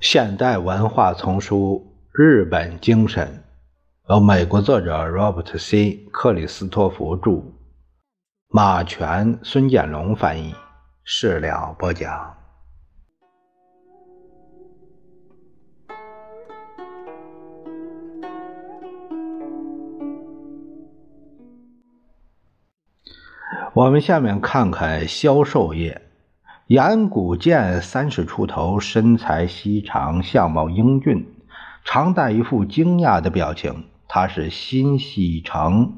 现代文化丛书《日本精神》，由美国作者 Robert C. 克里斯托弗著，马全、孙建龙翻译，事了播讲。我们下面看看销售业。岩谷健三十出头，身材细长，相貌英俊，常带一副惊讶的表情。他是新西城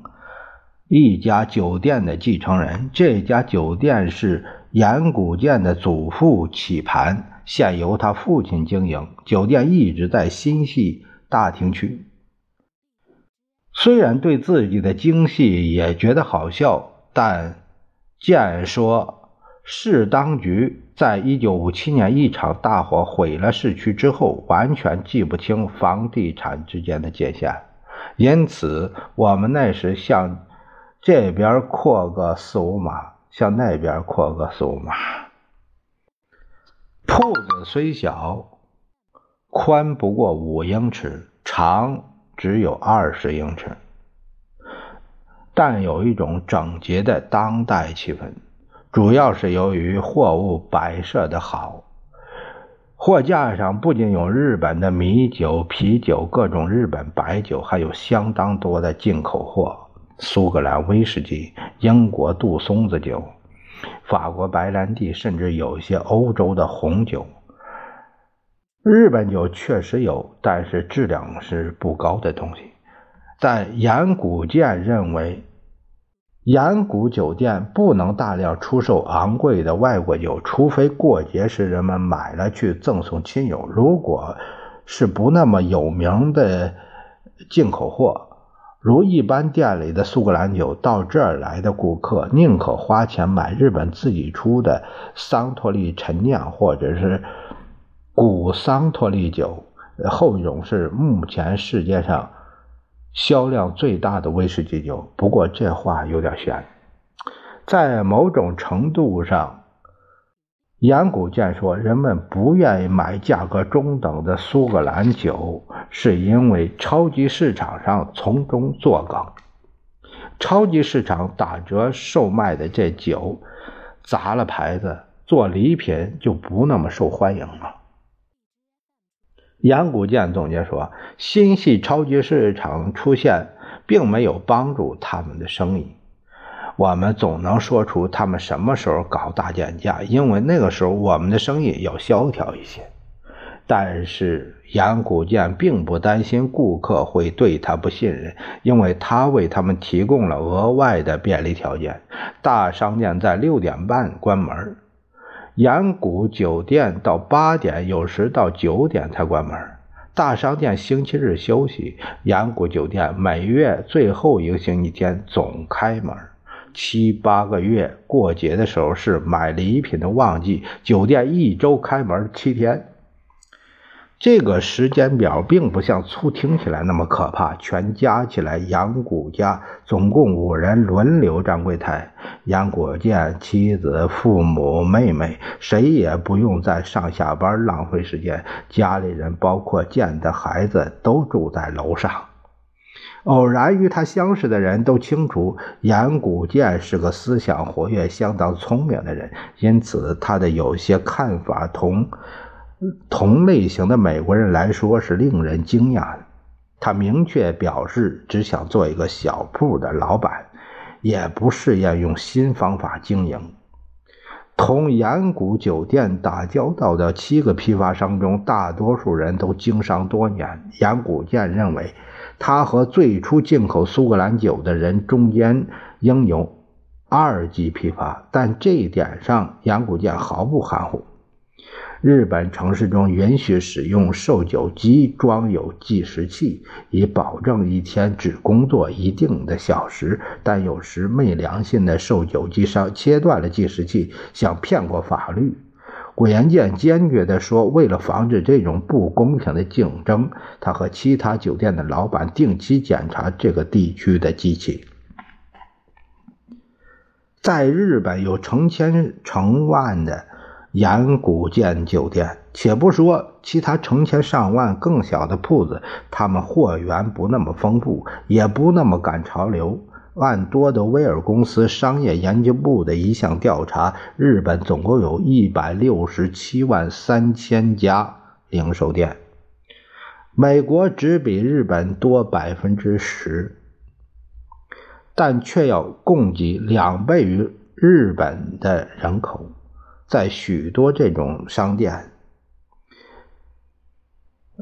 一家酒店的继承人，这家酒店是岩谷健的祖父起盘，现由他父亲经营。酒店一直在新系大厅区。虽然对自己的精细也觉得好笑，但。健说，市当局在一九五七年一场大火毁了市区之后，完全记不清房地产之间的界限，因此我们那时向这边扩个四五码，向那边扩个四五码。铺子虽小，宽不过五英尺，长只有二十英尺。但有一种整洁的当代气氛，主要是由于货物摆设的好。货架上不仅有日本的米酒、啤酒、各种日本白酒，还有相当多的进口货：苏格兰威士忌、英国杜松子酒、法国白兰地，甚至有一些欧洲的红酒。日本酒确实有，但是质量是不高的东西。但岩谷健认为，岩谷酒店不能大量出售昂贵的外国酒，除非过节时人们买了去赠送亲友。如果是不那么有名的进口货，如一般店里的苏格兰酒，到这儿来的顾客宁可花钱买日本自己出的桑托利陈酿，或者是古桑托利酒，后一种是目前世界上。销量最大的威士忌酒，不过这话有点悬。在某种程度上，岩谷健说，人们不愿意买价格中等的苏格兰酒，是因为超级市场上从中作梗。超级市场打折售卖的这酒，砸了牌子，做礼品就不那么受欢迎了。杨谷健总结说：“新系超级市场出现，并没有帮助他们的生意。我们总能说出他们什么时候搞大减价，因为那个时候我们的生意要萧条一些。但是杨谷健并不担心顾客会对他不信任，因为他为他们提供了额外的便利条件。大商店在六点半关门。”岩谷酒店到八点，有时到九点才关门。大商店星期日休息，岩谷酒店每月最后一个星期天总开门。七八个月过节的时候是买礼品的旺季，酒店一周开门七天。这个时间表并不像粗听起来那么可怕，全加起来，杨谷家总共五人轮流站柜台。杨谷见妻子、父母、妹妹，谁也不用在上下班浪费时间。家里人，包括见的孩子，都住在楼上。偶然与他相识的人都清楚，杨谷健是个思想活跃、相当聪明的人，因此他的有些看法同。同类型的美国人来说是令人惊讶的。他明确表示只想做一个小铺的老板，也不试验用新方法经营。同岩谷酒店打交道的七个批发商中，大多数人都经商多年。岩谷健认为，他和最初进口苏格兰酒的人中间应有二级批发，但这一点上，岩谷健毫不含糊。日本城市中允许使用售酒机装有计时器，以保证一天只工作一定的小时。但有时昧良心的售酒机商切断了计时器，想骗过法律。古岩健坚决地说：“为了防止这种不公平的竞争，他和其他酒店的老板定期检查这个地区的机器。在日本有成千成万的。”岩谷建酒店。且不说其他成千上万更小的铺子，他们货源不那么丰富，也不那么赶潮流。按多德威尔公司商业研究部的一项调查，日本总共有一百六十七万三千家零售店，美国只比日本多百分之十，但却要供给两倍于日本的人口。在许多这种商店，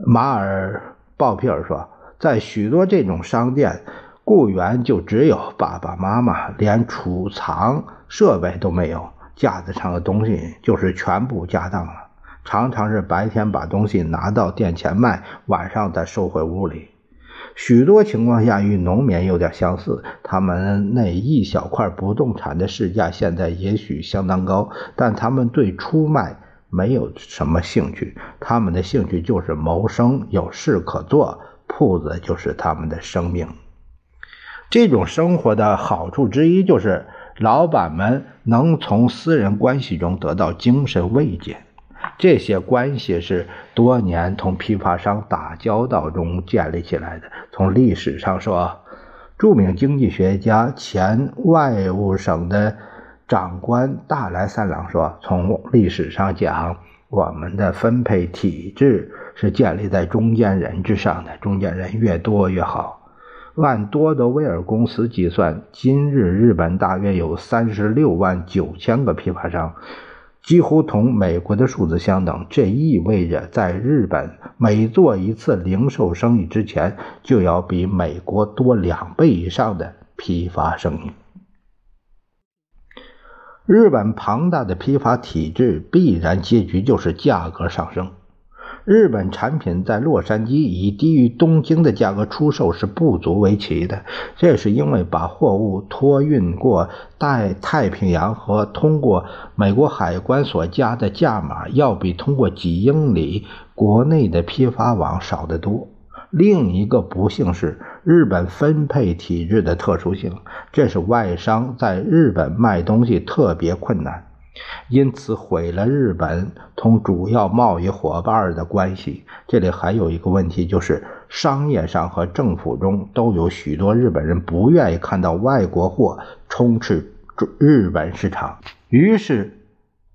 马尔鲍皮尔说，在许多这种商店。雇员就只有爸爸妈妈，连储藏设备都没有，架子上的东西就是全部家当了。常常是白天把东西拿到店前卖，晚上再收回屋里。许多情况下与农民有点相似，他们那一小块不动产的市价现在也许相当高，但他们对出卖没有什么兴趣。他们的兴趣就是谋生，有事可做，铺子就是他们的生命。这种生活的好处之一就是，老板们能从私人关系中得到精神慰藉。这些关系是多年同批发商打交道中建立起来的。从历史上说，著名经济学家、前外务省的长官大来三郎说：“从历史上讲，我们的分配体制是建立在中间人之上的，中间人越多越好。”按多德威尔公司计算，今日日本大约有三十六万九千个批发商，几乎同美国的数字相等。这意味着，在日本每做一次零售生意之前，就要比美国多两倍以上的批发生意。日本庞大的批发体制必然结局就是价格上升。日本产品在洛杉矶以低于东京的价格出售是不足为奇的，这是因为把货物托运过带太平洋和通过美国海关所加的价码，要比通过几英里国内的批发网少得多。另一个不幸是日本分配体制的特殊性，这是外商在日本卖东西特别困难。因此毁了日本同主要贸易伙伴的关系。这里还有一个问题，就是商业上和政府中都有许多日本人不愿意看到外国货充斥日本市场，于是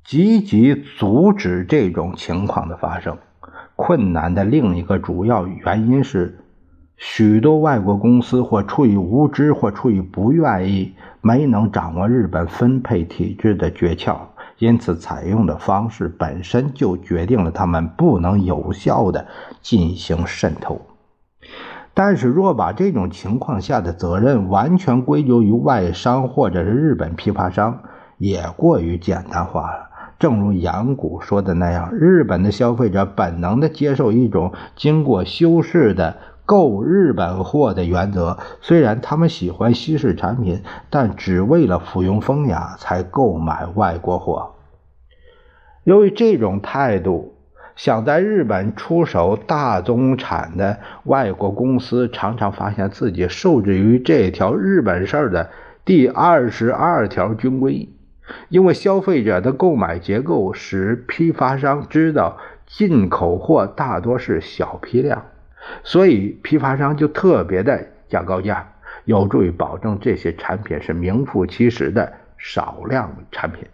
积极阻止这种情况的发生。困难的另一个主要原因是，许多外国公司或出于无知，或出于不愿意，没能掌握日本分配体制的诀窍。因此，采用的方式本身就决定了他们不能有效地进行渗透。但是，若把这种情况下的责任完全归咎于外商或者是日本批发商，也过于简单化了。正如杨谷说的那样，日本的消费者本能地接受一种经过修饰的购日本货的原则。虽然他们喜欢西式产品，但只为了附庸风雅才购买外国货。由于这种态度，想在日本出手大宗产的外国公司常常发现自己受制于这条日本事儿的第二十二条军规，因为消费者的购买结构使批发商知道进口货大多是小批量，所以批发商就特别的价高价，有助于保证这些产品是名副其实的少量产品。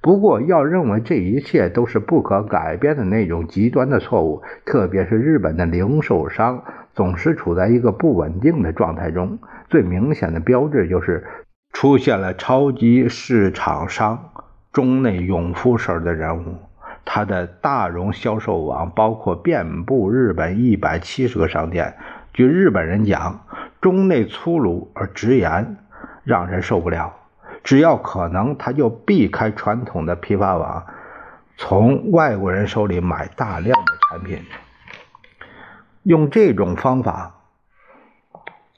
不过，要认为这一切都是不可改变的那种极端的错误，特别是日本的零售商总是处在一个不稳定的状态中。最明显的标志就是出现了超级市场商中内永夫式的人物。他的大容销售网包括遍布日本一百七十个商店。据日本人讲，中内粗鲁而直言，让人受不了。只要可能，他就避开传统的批发网，从外国人手里买大量的产品。用这种方法，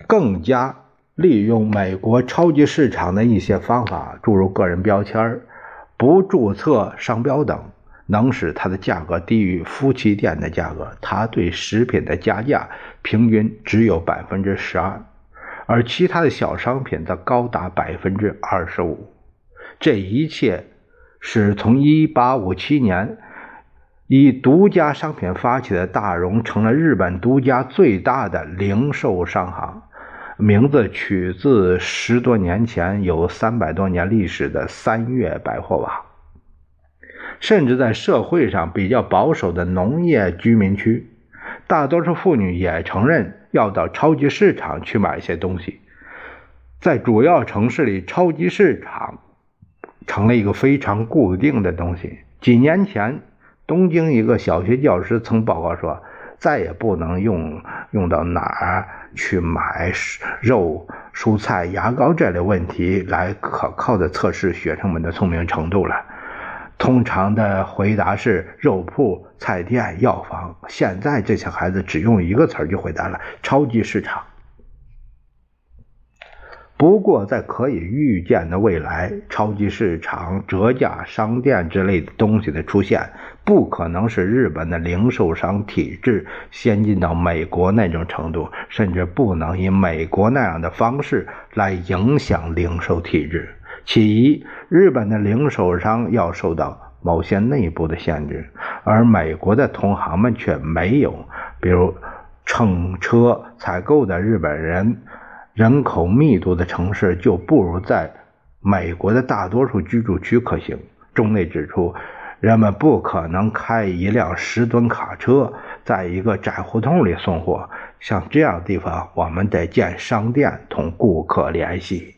更加利用美国超级市场的一些方法，诸如个人标签、不注册商标等，能使它的价格低于夫妻店的价格。它对食品的加价平均只有百分之十二。而其他的小商品则高达百分之二十五，这一切是从1857年以独家商品发起的大荣，成了日本独家最大的零售商行。名字取自十多年前有三百多年历史的三月百货网。甚至在社会上比较保守的农业居民区，大多数妇女也承认要到超级市场去买一些东西。在主要城市里，超级市场成了一个非常固定的东西。几年前，东京一个小学教师曾报告说，再也不能用用到哪儿去买肉、蔬菜、牙膏这类问题来可靠的测试学生们的聪明程度了。通常的回答是肉铺、菜店、药房。现在这些孩子只用一个词就回答了：超级市场。不过，在可以预见的未来，超级市场、折价商店之类的东西的出现，不可能是日本的零售商体制先进到美国那种程度，甚至不能以美国那样的方式来影响零售体制。其一，日本的零售商要受到某些内部的限制，而美国的同行们却没有。比如，乘车采购的日本人。人口密度的城市就不如在美国的大多数居住区可行。中内指出，人们不可能开一辆十吨卡车在一个窄胡同里送货。像这样的地方，我们得建商店同顾客联系。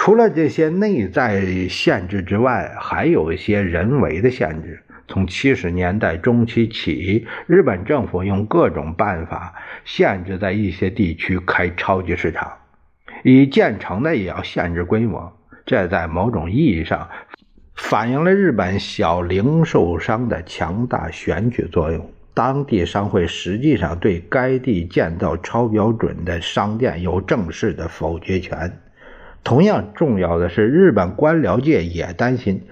除了这些内在限制之外，还有一些人为的限制。从七十年代中期起，日本政府用各种办法限制在一些地区开超级市场，已建成的也要限制规模。这在某种意义上反映了日本小零售商的强大选举作用。当地商会实际上对该地建造超标准的商店有正式的否决权。同样重要的是，日本官僚界也担心。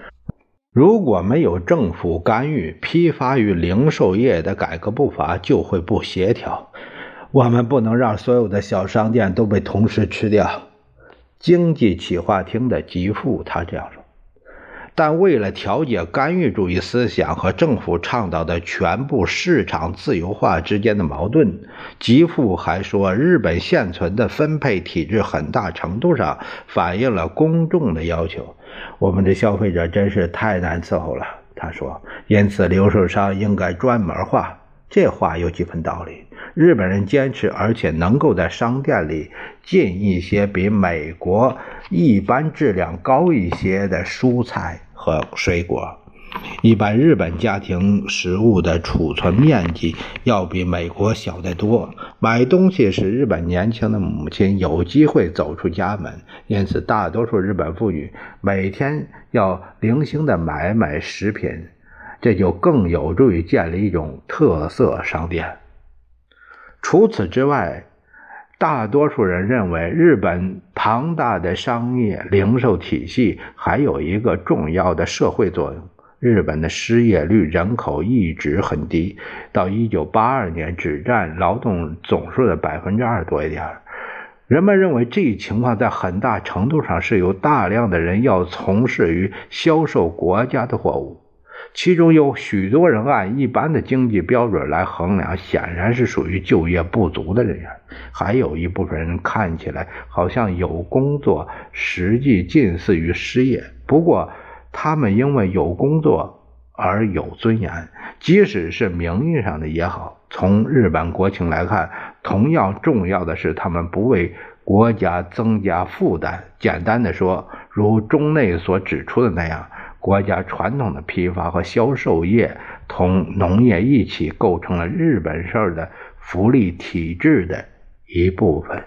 如果没有政府干预，批发与零售业的改革步伐就会不协调。我们不能让所有的小商店都被同时吃掉。经济企划厅的吉富他这样说。但为了调节干预主义思想和政府倡导的全部市场自由化之间的矛盾，吉富还说，日本现存的分配体制很大程度上反映了公众的要求。我们的消费者真是太难伺候了，他说。因此，零售商应该专门化。这话有几分道理。日本人坚持，而且能够在商店里进一些比美国一般质量高一些的蔬菜和水果。一般日本家庭食物的储存面积要比美国小得多。买东西使日本年轻的母亲有机会走出家门，因此大多数日本妇女每天要零星的买买食品，这就更有助于建立一种特色商店。除此之外，大多数人认为日本庞大的商业零售体系还有一个重要的社会作用。日本的失业率、人口一直很低，到一九八二年只占劳动总数的百分之二多一点。人们认为这一情况在很大程度上是由大量的人要从事于销售国家的货物，其中有许多人按一般的经济标准来衡量，显然是属于就业不足的人员。还有一部分人看起来好像有工作，实际近似于失业。不过，他们因为有工作而有尊严，即使是名义上的也好。从日本国情来看，同样重要的是，他们不为国家增加负担。简单的说，如中内所指出的那样，国家传统的批发和销售业同农业一起构成了日本式的福利体制的一部分。